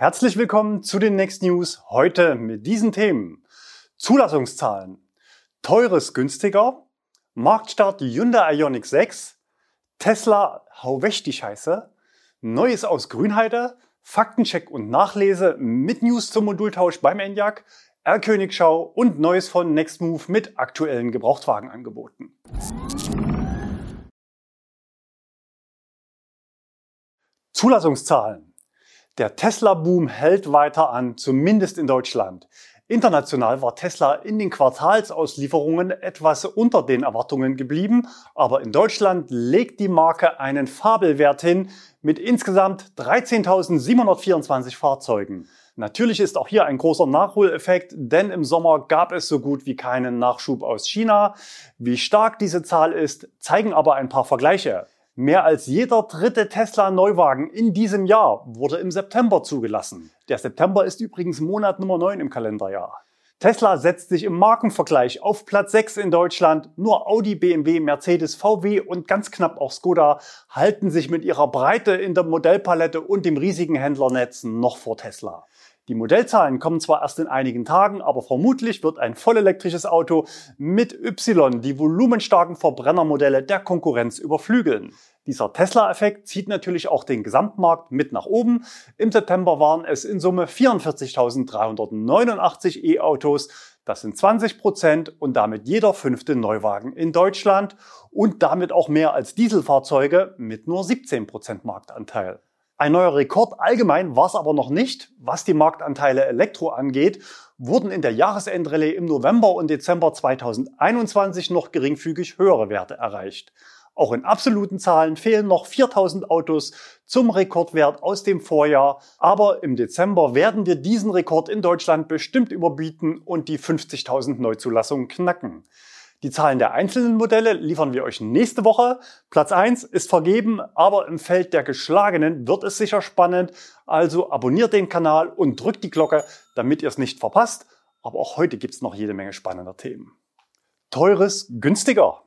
Herzlich willkommen zu den Next News. Heute mit diesen Themen. Zulassungszahlen. Teures günstiger. Marktstart Hyundai Ioniq 6. Tesla, hau weg die Scheiße. Neues aus Grünheide. Faktencheck und Nachlese mit News zum Modultausch beim Enyaq. R-Königschau und Neues von Nextmove mit aktuellen Gebrauchtwagenangeboten. Zulassungszahlen. Der Tesla-Boom hält weiter an, zumindest in Deutschland. International war Tesla in den Quartalsauslieferungen etwas unter den Erwartungen geblieben, aber in Deutschland legt die Marke einen Fabelwert hin mit insgesamt 13.724 Fahrzeugen. Natürlich ist auch hier ein großer Nachholeffekt, denn im Sommer gab es so gut wie keinen Nachschub aus China. Wie stark diese Zahl ist, zeigen aber ein paar Vergleiche. Mehr als jeder dritte Tesla-Neuwagen in diesem Jahr wurde im September zugelassen. Der September ist übrigens Monat Nummer 9 im Kalenderjahr. Tesla setzt sich im Markenvergleich auf Platz 6 in Deutschland. Nur Audi, BMW, Mercedes, VW und ganz knapp auch Skoda halten sich mit ihrer Breite in der Modellpalette und dem riesigen Händlernetz noch vor Tesla. Die Modellzahlen kommen zwar erst in einigen Tagen, aber vermutlich wird ein vollelektrisches Auto mit Y die volumenstarken Verbrennermodelle der Konkurrenz überflügeln. Dieser Tesla-Effekt zieht natürlich auch den Gesamtmarkt mit nach oben. Im September waren es in Summe 44.389 E-Autos. Das sind 20 Prozent und damit jeder fünfte Neuwagen in Deutschland und damit auch mehr als Dieselfahrzeuge mit nur 17 Prozent Marktanteil. Ein neuer Rekord allgemein war es aber noch nicht. Was die Marktanteile Elektro angeht, wurden in der Jahresendrallye im November und Dezember 2021 noch geringfügig höhere Werte erreicht. Auch in absoluten Zahlen fehlen noch 4000 Autos zum Rekordwert aus dem Vorjahr. Aber im Dezember werden wir diesen Rekord in Deutschland bestimmt überbieten und die 50.000 Neuzulassungen knacken. Die Zahlen der einzelnen Modelle liefern wir euch nächste Woche. Platz 1 ist vergeben, aber im Feld der Geschlagenen wird es sicher spannend. Also abonniert den Kanal und drückt die Glocke, damit ihr es nicht verpasst. Aber auch heute gibt's noch jede Menge spannender Themen. Teures günstiger.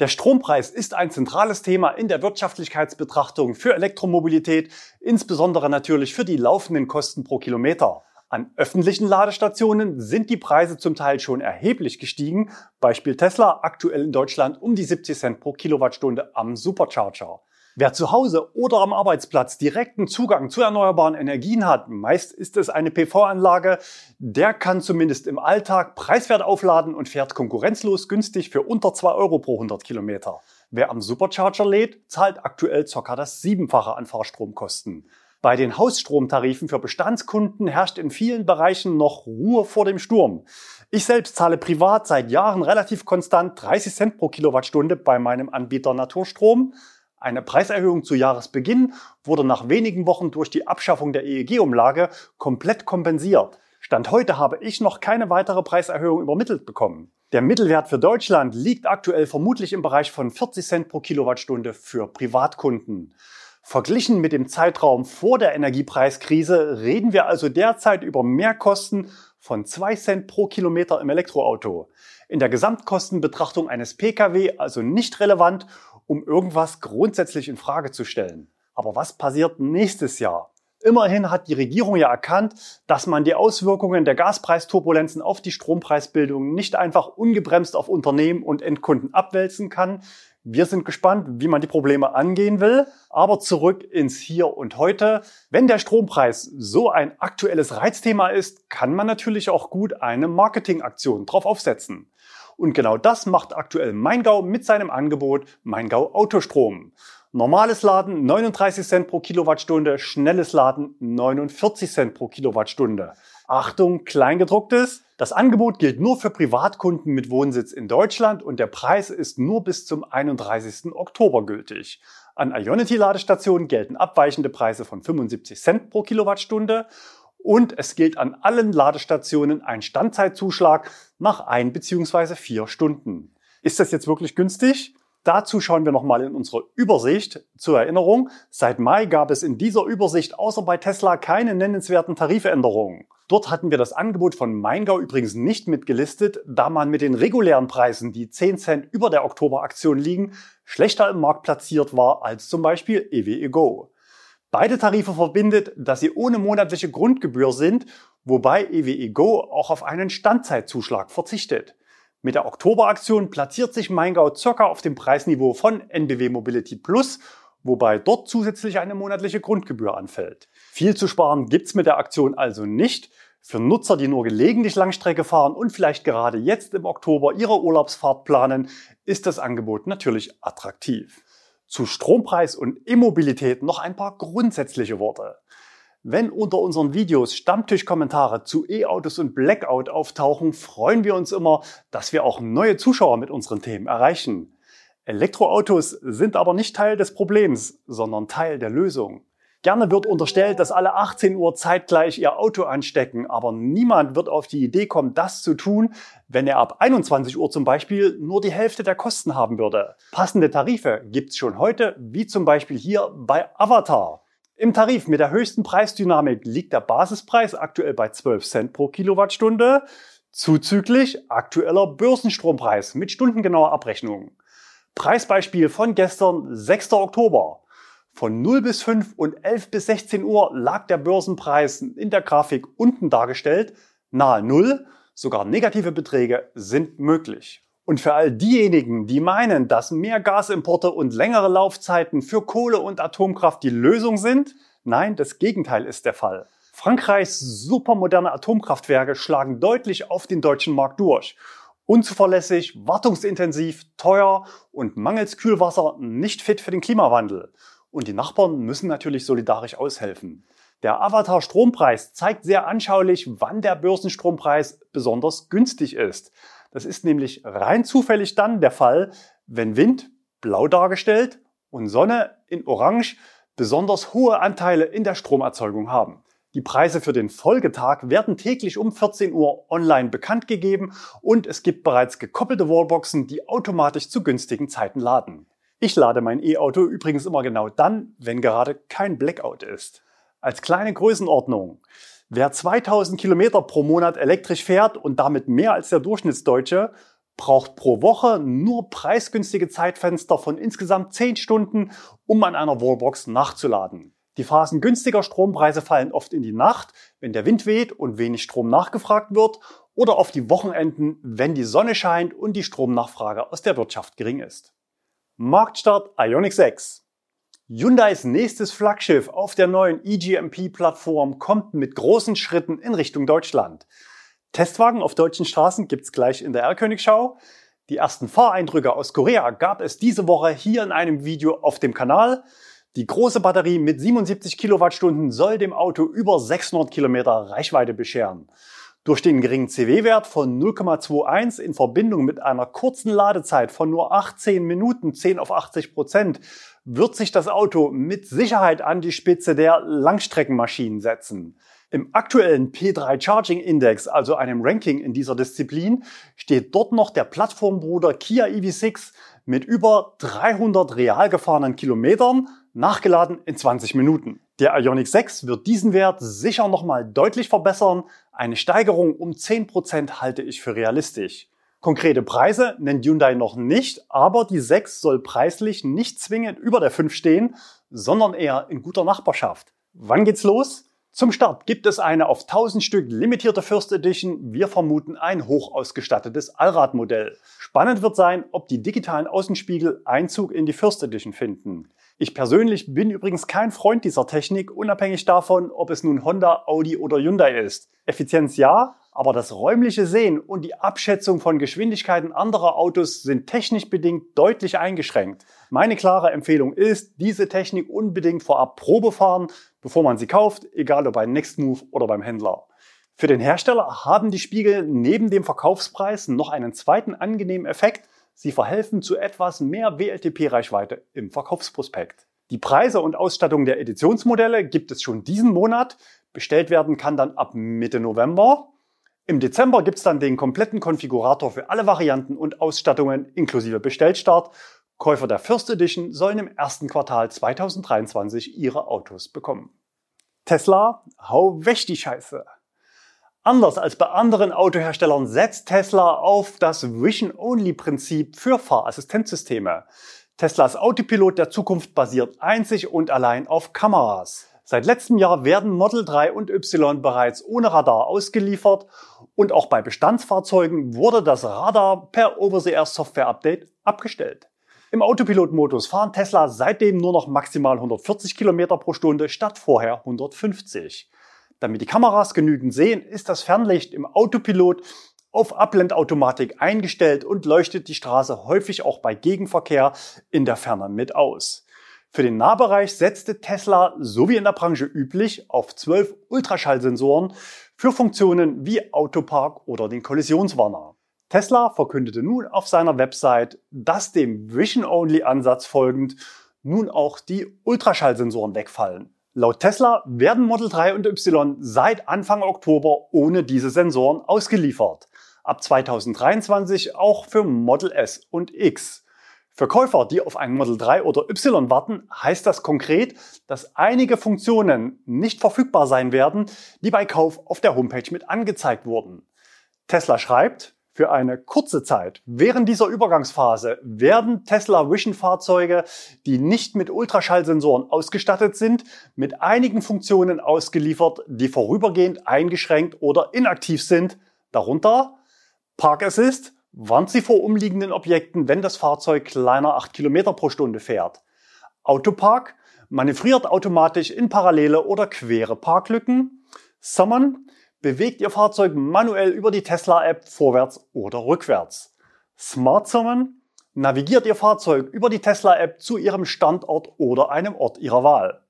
Der Strompreis ist ein zentrales Thema in der Wirtschaftlichkeitsbetrachtung für Elektromobilität, insbesondere natürlich für die laufenden Kosten pro Kilometer. An öffentlichen Ladestationen sind die Preise zum Teil schon erheblich gestiegen. Beispiel Tesla aktuell in Deutschland um die 70 Cent pro Kilowattstunde am Supercharger. Wer zu Hause oder am Arbeitsplatz direkten Zugang zu erneuerbaren Energien hat, meist ist es eine PV-Anlage, der kann zumindest im Alltag preiswert aufladen und fährt konkurrenzlos günstig für unter 2 Euro pro 100 Kilometer. Wer am Supercharger lädt, zahlt aktuell ca. das Siebenfache an Fahrstromkosten. Bei den Hausstromtarifen für Bestandskunden herrscht in vielen Bereichen noch Ruhe vor dem Sturm. Ich selbst zahle privat seit Jahren relativ konstant 30 Cent pro Kilowattstunde bei meinem Anbieter Naturstrom. Eine Preiserhöhung zu Jahresbeginn wurde nach wenigen Wochen durch die Abschaffung der EEG-Umlage komplett kompensiert. Stand heute habe ich noch keine weitere Preiserhöhung übermittelt bekommen. Der Mittelwert für Deutschland liegt aktuell vermutlich im Bereich von 40 Cent pro Kilowattstunde für Privatkunden. Verglichen mit dem Zeitraum vor der Energiepreiskrise reden wir also derzeit über Mehrkosten von 2 Cent pro Kilometer im Elektroauto. In der Gesamtkostenbetrachtung eines Pkw also nicht relevant, um irgendwas grundsätzlich in Frage zu stellen. Aber was passiert nächstes Jahr? Immerhin hat die Regierung ja erkannt, dass man die Auswirkungen der Gaspreisturbulenzen auf die Strompreisbildung nicht einfach ungebremst auf Unternehmen und Endkunden abwälzen kann. Wir sind gespannt, wie man die Probleme angehen will. Aber zurück ins Hier und Heute. Wenn der Strompreis so ein aktuelles Reizthema ist, kann man natürlich auch gut eine Marketingaktion drauf aufsetzen. Und genau das macht aktuell Maingau mit seinem Angebot Maingau Autostrom. Normales Laden 39 Cent pro Kilowattstunde, schnelles Laden 49 Cent pro Kilowattstunde. Achtung, Kleingedrucktes. Das Angebot gilt nur für Privatkunden mit Wohnsitz in Deutschland und der Preis ist nur bis zum 31. Oktober gültig. An Ionity-Ladestationen gelten abweichende Preise von 75 Cent pro Kilowattstunde und es gilt an allen Ladestationen ein Standzeitzuschlag nach ein bzw. vier Stunden. Ist das jetzt wirklich günstig? Dazu schauen wir nochmal in unsere Übersicht. Zur Erinnerung, seit Mai gab es in dieser Übersicht außer bei Tesla keine nennenswerten Tarifänderungen. Dort hatten wir das Angebot von Maingau übrigens nicht mitgelistet, da man mit den regulären Preisen, die 10 Cent über der Oktoberaktion liegen, schlechter im Markt platziert war als zum Beispiel EWE Go. Beide Tarife verbindet, dass sie ohne monatliche Grundgebühr sind, wobei EWE Go auch auf einen Standzeitzuschlag verzichtet. Mit der Oktoberaktion platziert sich Maingau circa auf dem Preisniveau von NBW Mobility Plus, wobei dort zusätzlich eine monatliche Grundgebühr anfällt. Viel zu sparen gibt's mit der Aktion also nicht. Für Nutzer, die nur gelegentlich Langstrecke fahren und vielleicht gerade jetzt im Oktober ihre Urlaubsfahrt planen, ist das Angebot natürlich attraktiv. Zu Strompreis und Immobilität noch ein paar grundsätzliche Worte. Wenn unter unseren Videos Stammtischkommentare zu E-Autos und Blackout auftauchen, freuen wir uns immer, dass wir auch neue Zuschauer mit unseren Themen erreichen. Elektroautos sind aber nicht Teil des Problems, sondern Teil der Lösung. Gerne wird unterstellt, dass alle 18 Uhr zeitgleich ihr Auto anstecken, aber niemand wird auf die Idee kommen, das zu tun, wenn er ab 21 Uhr zum Beispiel nur die Hälfte der Kosten haben würde. Passende Tarife gibt's schon heute, wie zum Beispiel hier bei Avatar. Im Tarif mit der höchsten Preisdynamik liegt der Basispreis aktuell bei 12 Cent pro Kilowattstunde, zuzüglich aktueller Börsenstrompreis mit stundengenauer Abrechnung. Preisbeispiel von gestern, 6. Oktober. Von 0 bis 5 und 11 bis 16 Uhr lag der Börsenpreis in der Grafik unten dargestellt, nahe Null. Sogar negative Beträge sind möglich. Und für all diejenigen, die meinen, dass mehr Gasimporte und längere Laufzeiten für Kohle und Atomkraft die Lösung sind, nein, das Gegenteil ist der Fall. Frankreichs supermoderne Atomkraftwerke schlagen deutlich auf den deutschen Markt durch. Unzuverlässig, wartungsintensiv, teuer und mangels Kühlwasser nicht fit für den Klimawandel. Und die Nachbarn müssen natürlich solidarisch aushelfen. Der Avatar Strompreis zeigt sehr anschaulich, wann der Börsenstrompreis besonders günstig ist. Das ist nämlich rein zufällig dann der Fall, wenn Wind blau dargestellt und Sonne in orange besonders hohe Anteile in der Stromerzeugung haben. Die Preise für den Folgetag werden täglich um 14 Uhr online bekannt gegeben und es gibt bereits gekoppelte Wallboxen, die automatisch zu günstigen Zeiten laden. Ich lade mein E-Auto übrigens immer genau dann, wenn gerade kein Blackout ist. Als kleine Größenordnung. Wer 2000 Kilometer pro Monat elektrisch fährt und damit mehr als der Durchschnittsdeutsche, braucht pro Woche nur preisgünstige Zeitfenster von insgesamt 10 Stunden, um an einer Wallbox nachzuladen. Die Phasen günstiger Strompreise fallen oft in die Nacht, wenn der Wind weht und wenig Strom nachgefragt wird, oder auf die Wochenenden, wenn die Sonne scheint und die Stromnachfrage aus der Wirtschaft gering ist. Marktstart Ioniq 6. Hyundais nächstes Flaggschiff auf der neuen eGMP-Plattform kommt mit großen Schritten in Richtung Deutschland. Testwagen auf deutschen Straßen gibt's gleich in der R-Königschau. Die ersten Fahreindrücke aus Korea gab es diese Woche hier in einem Video auf dem Kanal. Die große Batterie mit 77 Kilowattstunden soll dem Auto über 600 Kilometer Reichweite bescheren. Durch den geringen CW-Wert von 0,21 in Verbindung mit einer kurzen Ladezeit von nur 18 Minuten, 10 auf 80 Prozent, wird sich das Auto mit Sicherheit an die Spitze der Langstreckenmaschinen setzen. Im aktuellen P3 Charging Index, also einem Ranking in dieser Disziplin, steht dort noch der Plattformbruder Kia EV6 mit über 300 real gefahrenen Kilometern, nachgeladen in 20 Minuten. Der Ioniq 6 wird diesen Wert sicher nochmal deutlich verbessern. Eine Steigerung um 10% halte ich für realistisch. Konkrete Preise nennt Hyundai noch nicht, aber die 6 soll preislich nicht zwingend über der 5 stehen, sondern eher in guter Nachbarschaft. Wann geht's los? Zum Start gibt es eine auf 1000 Stück limitierte First Edition. Wir vermuten ein hoch ausgestattetes Allradmodell. Spannend wird sein, ob die digitalen Außenspiegel Einzug in die First Edition finden. Ich persönlich bin übrigens kein Freund dieser Technik, unabhängig davon, ob es nun Honda, Audi oder Hyundai ist. Effizienz ja, aber das räumliche Sehen und die Abschätzung von Geschwindigkeiten anderer Autos sind technisch bedingt deutlich eingeschränkt. Meine klare Empfehlung ist, diese Technik unbedingt vorab Probe fahren, bevor man sie kauft, egal ob bei Nextmove oder beim Händler. Für den Hersteller haben die Spiegel neben dem Verkaufspreis noch einen zweiten angenehmen Effekt. Sie verhelfen zu etwas mehr WLTP-Reichweite im Verkaufsprospekt. Die Preise und Ausstattung der Editionsmodelle gibt es schon diesen Monat. Bestellt werden kann dann ab Mitte November. Im Dezember gibt's dann den kompletten Konfigurator für alle Varianten und Ausstattungen inklusive Bestellstart. Käufer der First Edition sollen im ersten Quartal 2023 ihre Autos bekommen. Tesla, hau weg die Scheiße! Anders als bei anderen Autoherstellern setzt Tesla auf das Vision-Only-Prinzip für Fahrassistenzsysteme. Teslas Autopilot der Zukunft basiert einzig und allein auf Kameras. Seit letztem Jahr werden Model 3 und Y bereits ohne Radar ausgeliefert und auch bei Bestandsfahrzeugen wurde das Radar per Over-the-Air Software Update abgestellt. Im Autopilot-Modus fahren Tesla seitdem nur noch maximal 140 km pro Stunde statt vorher 150. Damit die Kameras genügend sehen, ist das Fernlicht im Autopilot auf Ablendautomatik eingestellt und leuchtet die Straße häufig auch bei Gegenverkehr in der Ferne mit aus. Für den Nahbereich setzte Tesla, so wie in der Branche üblich, auf 12 Ultraschallsensoren für Funktionen wie Autopark oder den Kollisionswarner. Tesla verkündete nun auf seiner Website, dass dem Vision-Only-Ansatz folgend nun auch die Ultraschallsensoren wegfallen. Laut Tesla werden Model 3 und Y seit Anfang Oktober ohne diese Sensoren ausgeliefert ab 2023 auch für Model S und X. Für Käufer, die auf ein Model 3 oder Y warten, heißt das konkret, dass einige Funktionen nicht verfügbar sein werden, die bei Kauf auf der Homepage mit angezeigt wurden. Tesla schreibt, für eine kurze Zeit während dieser Übergangsphase werden Tesla Vision Fahrzeuge, die nicht mit Ultraschallsensoren ausgestattet sind, mit einigen Funktionen ausgeliefert, die vorübergehend eingeschränkt oder inaktiv sind, darunter Park Assist warnt Sie vor umliegenden Objekten, wenn das Fahrzeug kleiner 8 km pro Stunde fährt. Autopark manövriert automatisch in parallele oder quere Parklücken. Summon bewegt Ihr Fahrzeug manuell über die Tesla-App vorwärts oder rückwärts. Smart Summon navigiert Ihr Fahrzeug über die Tesla-App zu Ihrem Standort oder einem Ort Ihrer Wahl.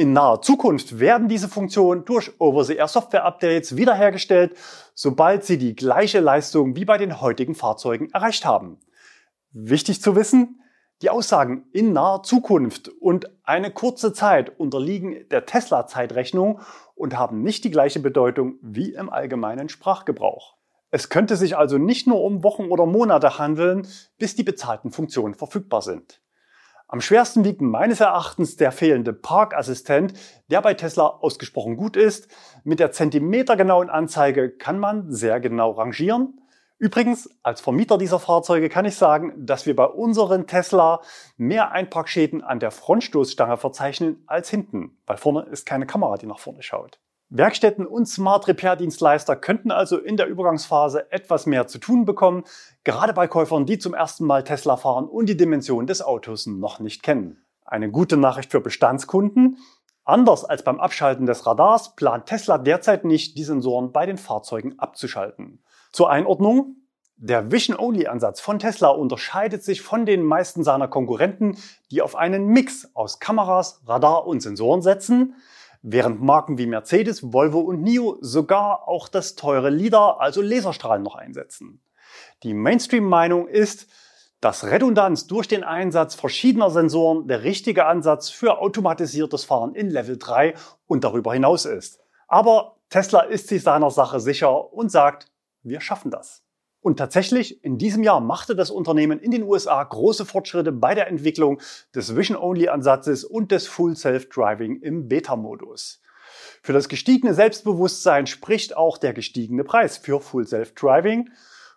In naher Zukunft werden diese Funktionen durch Over-the-Air Software Updates wiederhergestellt, sobald sie die gleiche Leistung wie bei den heutigen Fahrzeugen erreicht haben. Wichtig zu wissen, die Aussagen in naher Zukunft und eine kurze Zeit unterliegen der Tesla-Zeitrechnung und haben nicht die gleiche Bedeutung wie im allgemeinen Sprachgebrauch. Es könnte sich also nicht nur um Wochen oder Monate handeln, bis die bezahlten Funktionen verfügbar sind. Am schwersten wiegt meines Erachtens der fehlende Parkassistent, der bei Tesla ausgesprochen gut ist. Mit der zentimetergenauen Anzeige kann man sehr genau rangieren. Übrigens, als Vermieter dieser Fahrzeuge kann ich sagen, dass wir bei unseren Tesla mehr Einparkschäden an der Frontstoßstange verzeichnen als hinten, weil vorne ist keine Kamera, die nach vorne schaut. Werkstätten und Smart Repair Dienstleister könnten also in der Übergangsphase etwas mehr zu tun bekommen, gerade bei Käufern, die zum ersten Mal Tesla fahren und die Dimension des Autos noch nicht kennen. Eine gute Nachricht für Bestandskunden. Anders als beim Abschalten des Radars plant Tesla derzeit nicht, die Sensoren bei den Fahrzeugen abzuschalten. Zur Einordnung. Der Vision-Only-Ansatz von Tesla unterscheidet sich von den meisten seiner Konkurrenten, die auf einen Mix aus Kameras, Radar und Sensoren setzen während Marken wie Mercedes, Volvo und NIO sogar auch das teure LIDAR, also Laserstrahlen, noch einsetzen. Die Mainstream-Meinung ist, dass Redundanz durch den Einsatz verschiedener Sensoren der richtige Ansatz für automatisiertes Fahren in Level 3 und darüber hinaus ist. Aber Tesla ist sich seiner Sache sicher und sagt, wir schaffen das. Und tatsächlich, in diesem Jahr machte das Unternehmen in den USA große Fortschritte bei der Entwicklung des Vision-Only-Ansatzes und des Full Self-Driving im Beta-Modus. Für das gestiegene Selbstbewusstsein spricht auch der gestiegene Preis für Full Self-Driving.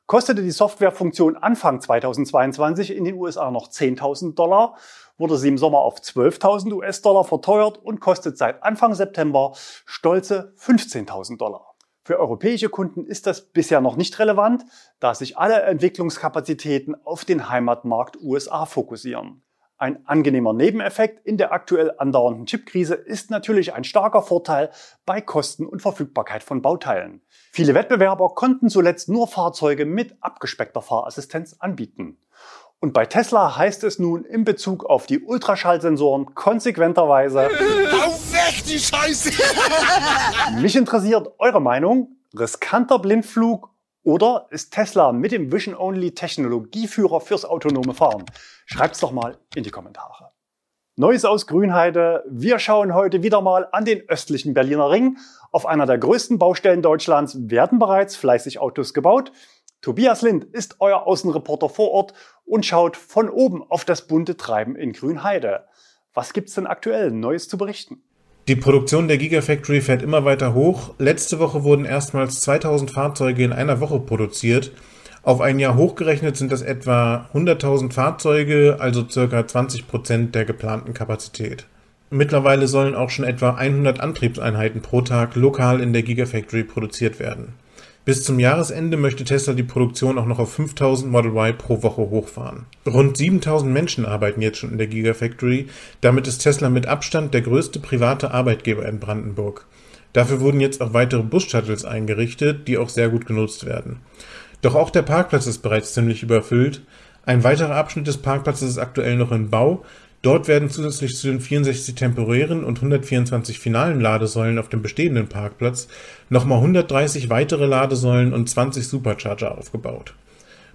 Kostete die Softwarefunktion Anfang 2022 in den USA noch 10.000 Dollar, wurde sie im Sommer auf 12.000 US-Dollar verteuert und kostet seit Anfang September stolze 15.000 Dollar. Für europäische Kunden ist das bisher noch nicht relevant, da sich alle Entwicklungskapazitäten auf den Heimatmarkt USA fokussieren. Ein angenehmer Nebeneffekt in der aktuell andauernden Chipkrise ist natürlich ein starker Vorteil bei Kosten und Verfügbarkeit von Bauteilen. Viele Wettbewerber konnten zuletzt nur Fahrzeuge mit abgespeckter Fahrassistenz anbieten. Und bei Tesla heißt es nun in Bezug auf die Ultraschallsensoren konsequenterweise die Scheiße! Mich interessiert eure Meinung. Riskanter Blindflug oder ist Tesla mit dem Vision Only Technologieführer fürs autonome Fahren? Schreibt's doch mal in die Kommentare. Neues aus Grünheide. Wir schauen heute wieder mal an den östlichen Berliner Ring. Auf einer der größten Baustellen Deutschlands werden bereits fleißig Autos gebaut. Tobias Lind ist euer Außenreporter vor Ort und schaut von oben auf das bunte Treiben in Grünheide. Was gibt's denn aktuell Neues zu berichten? Die Produktion der Gigafactory fährt immer weiter hoch. Letzte Woche wurden erstmals 2000 Fahrzeuge in einer Woche produziert. Auf ein Jahr hochgerechnet sind das etwa 100.000 Fahrzeuge, also circa 20 Prozent der geplanten Kapazität. Mittlerweile sollen auch schon etwa 100 Antriebseinheiten pro Tag lokal in der Gigafactory produziert werden. Bis zum Jahresende möchte Tesla die Produktion auch noch auf 5000 Model Y pro Woche hochfahren. Rund 7000 Menschen arbeiten jetzt schon in der Gigafactory. Damit ist Tesla mit Abstand der größte private Arbeitgeber in Brandenburg. Dafür wurden jetzt auch weitere Bus-Shuttles eingerichtet, die auch sehr gut genutzt werden. Doch auch der Parkplatz ist bereits ziemlich überfüllt. Ein weiterer Abschnitt des Parkplatzes ist aktuell noch in Bau. Dort werden zusätzlich zu den 64 temporären und 124 finalen Ladesäulen auf dem bestehenden Parkplatz nochmal 130 weitere Ladesäulen und 20 Supercharger aufgebaut.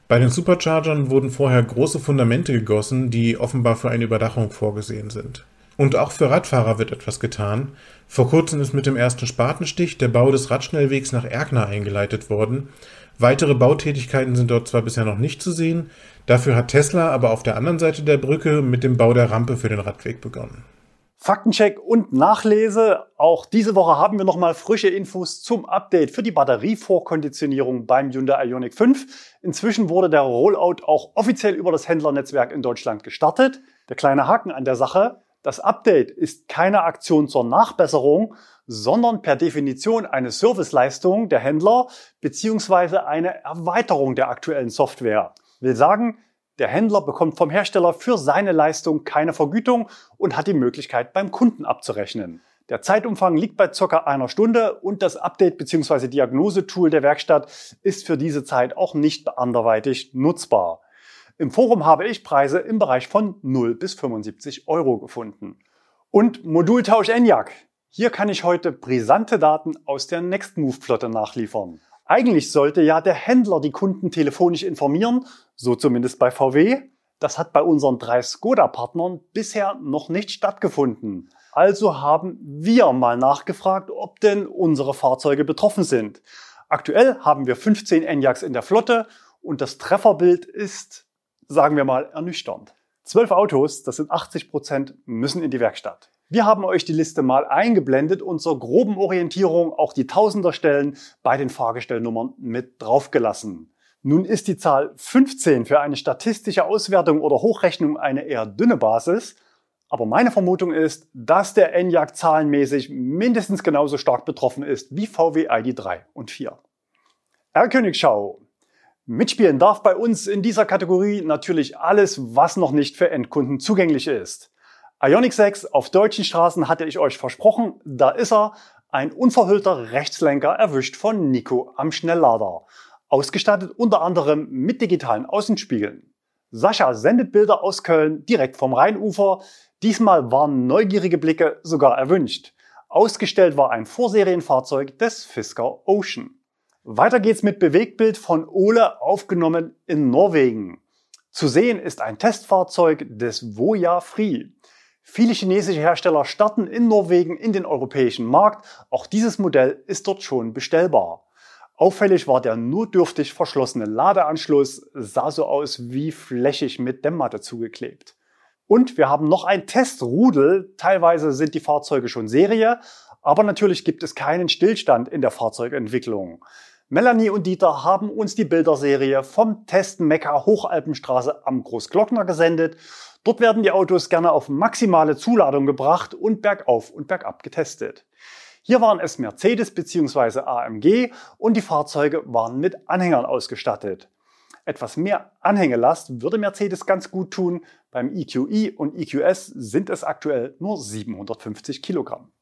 Bei den Superchargern wurden vorher große Fundamente gegossen, die offenbar für eine Überdachung vorgesehen sind. Und auch für Radfahrer wird etwas getan. Vor kurzem ist mit dem ersten Spatenstich der Bau des Radschnellwegs nach Erkner eingeleitet worden. Weitere Bautätigkeiten sind dort zwar bisher noch nicht zu sehen, dafür hat Tesla aber auf der anderen Seite der Brücke mit dem Bau der Rampe für den Radweg begonnen. Faktencheck und Nachlese. Auch diese Woche haben wir nochmal frische Infos zum Update für die Batterievorkonditionierung beim Hyundai Ioniq 5. Inzwischen wurde der Rollout auch offiziell über das Händlernetzwerk in Deutschland gestartet. Der kleine Haken an der Sache. Das Update ist keine Aktion zur Nachbesserung, sondern per Definition eine Serviceleistung der Händler beziehungsweise eine Erweiterung der aktuellen Software. Will sagen, der Händler bekommt vom Hersteller für seine Leistung keine Vergütung und hat die Möglichkeit beim Kunden abzurechnen. Der Zeitumfang liegt bei circa einer Stunde und das Update bzw. Diagnosetool der Werkstatt ist für diese Zeit auch nicht anderweitig nutzbar. Im Forum habe ich Preise im Bereich von 0 bis 75 Euro gefunden. Und Modultausch ENIAC. Hier kann ich heute brisante Daten aus der Nextmove-Flotte nachliefern. Eigentlich sollte ja der Händler die Kunden telefonisch informieren, so zumindest bei VW. Das hat bei unseren drei Skoda-Partnern bisher noch nicht stattgefunden. Also haben wir mal nachgefragt, ob denn unsere Fahrzeuge betroffen sind. Aktuell haben wir 15 Enyaqs in der Flotte und das Trefferbild ist, sagen wir mal, ernüchternd. Zwölf Autos, das sind 80 Prozent, müssen in die Werkstatt. Wir haben euch die Liste mal eingeblendet und zur groben Orientierung auch die Tausenderstellen bei den Fahrgestellnummern mit draufgelassen. Nun ist die Zahl 15 für eine statistische Auswertung oder Hochrechnung eine eher dünne Basis, aber meine Vermutung ist, dass der Enyaq zahlenmäßig mindestens genauso stark betroffen ist wie VW ID3 und 4. R-Königschau. Mitspielen darf bei uns in dieser Kategorie natürlich alles, was noch nicht für Endkunden zugänglich ist. Ionic 6 auf deutschen Straßen hatte ich euch versprochen, da ist er, ein unverhüllter Rechtslenker erwischt von Nico am Schnelllader. Ausgestattet unter anderem mit digitalen Außenspiegeln. Sascha sendet Bilder aus Köln direkt vom Rheinufer. Diesmal waren neugierige Blicke sogar erwünscht. Ausgestellt war ein Vorserienfahrzeug des Fisker Ocean. Weiter geht's mit Bewegtbild von Ole aufgenommen in Norwegen. Zu sehen ist ein Testfahrzeug des Voya Free. Viele chinesische Hersteller starten in Norwegen in den europäischen Markt. Auch dieses Modell ist dort schon bestellbar. Auffällig war der nur dürftig verschlossene Ladeanschluss, sah so aus wie flächig mit Dämmmatte zugeklebt. Und wir haben noch ein Testrudel. Teilweise sind die Fahrzeuge schon Serie, aber natürlich gibt es keinen Stillstand in der Fahrzeugentwicklung. Melanie und Dieter haben uns die Bilderserie vom Test Mekka Hochalpenstraße am Großglockner gesendet Dort werden die Autos gerne auf maximale Zuladung gebracht und bergauf und bergab getestet. Hier waren es Mercedes bzw. AMG und die Fahrzeuge waren mit Anhängern ausgestattet. Etwas mehr Anhängelast würde Mercedes ganz gut tun. Beim EQE und EQS sind es aktuell nur 750 Kilogramm.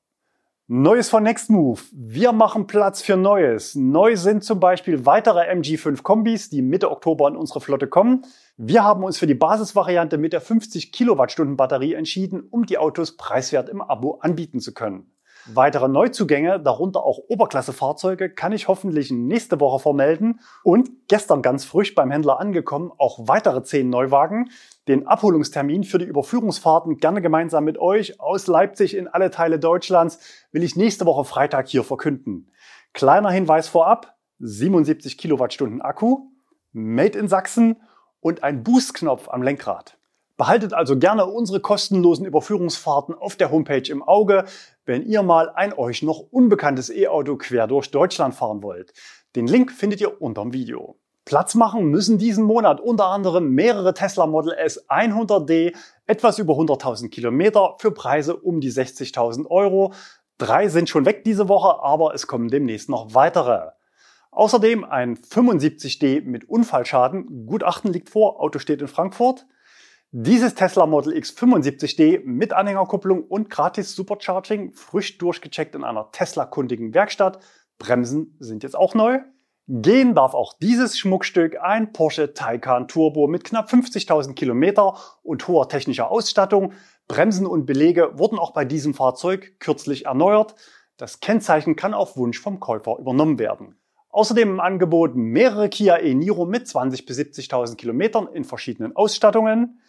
Neues von Nextmove. Wir machen Platz für Neues. Neu sind zum Beispiel weitere MG5 Kombis, die Mitte Oktober in unsere Flotte kommen. Wir haben uns für die Basisvariante mit der 50 Kilowattstunden Batterie entschieden, um die Autos preiswert im Abo anbieten zu können. Weitere Neuzugänge, darunter auch Oberklassefahrzeuge, kann ich hoffentlich nächste Woche vermelden. Und gestern ganz frisch beim Händler angekommen, auch weitere zehn Neuwagen. Den Abholungstermin für die Überführungsfahrten gerne gemeinsam mit euch aus Leipzig in alle Teile Deutschlands will ich nächste Woche Freitag hier verkünden. Kleiner Hinweis vorab, 77 Kilowattstunden Akku, Made in Sachsen und ein Boostknopf am Lenkrad. Behaltet also gerne unsere kostenlosen Überführungsfahrten auf der Homepage im Auge, wenn ihr mal ein euch noch unbekanntes E-Auto quer durch Deutschland fahren wollt. Den Link findet ihr unterm Video. Platz machen müssen diesen Monat unter anderem mehrere Tesla Model S 100D, etwas über 100.000 Kilometer für Preise um die 60.000 Euro. Drei sind schon weg diese Woche, aber es kommen demnächst noch weitere. Außerdem ein 75D mit Unfallschaden. Gutachten liegt vor, Auto steht in Frankfurt. Dieses Tesla Model X 75D mit Anhängerkupplung und gratis Supercharging, frisch durchgecheckt in einer Tesla-kundigen Werkstatt. Bremsen sind jetzt auch neu. Gehen darf auch dieses Schmuckstück, ein Porsche Taycan Turbo mit knapp 50.000 Kilometer und hoher technischer Ausstattung. Bremsen und Belege wurden auch bei diesem Fahrzeug kürzlich erneuert. Das Kennzeichen kann auf Wunsch vom Käufer übernommen werden. Außerdem im Angebot mehrere Kia e-Niro mit 20.000 bis 70.000 Kilometern in verschiedenen Ausstattungen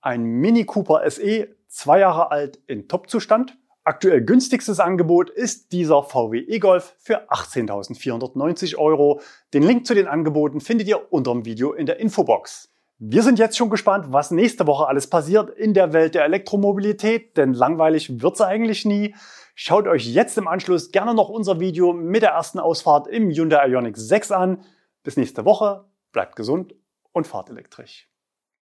ein Mini Cooper SE, zwei Jahre alt in Top-Zustand. Aktuell günstigstes Angebot ist dieser VW e-Golf für 18.490 Euro. Den Link zu den Angeboten findet ihr unter dem Video in der Infobox. Wir sind jetzt schon gespannt, was nächste Woche alles passiert in der Welt der Elektromobilität, denn langweilig wird's eigentlich nie. Schaut euch jetzt im Anschluss gerne noch unser Video mit der ersten Ausfahrt im Hyundai Ioniq 6 an. Bis nächste Woche, bleibt gesund und fahrt elektrisch.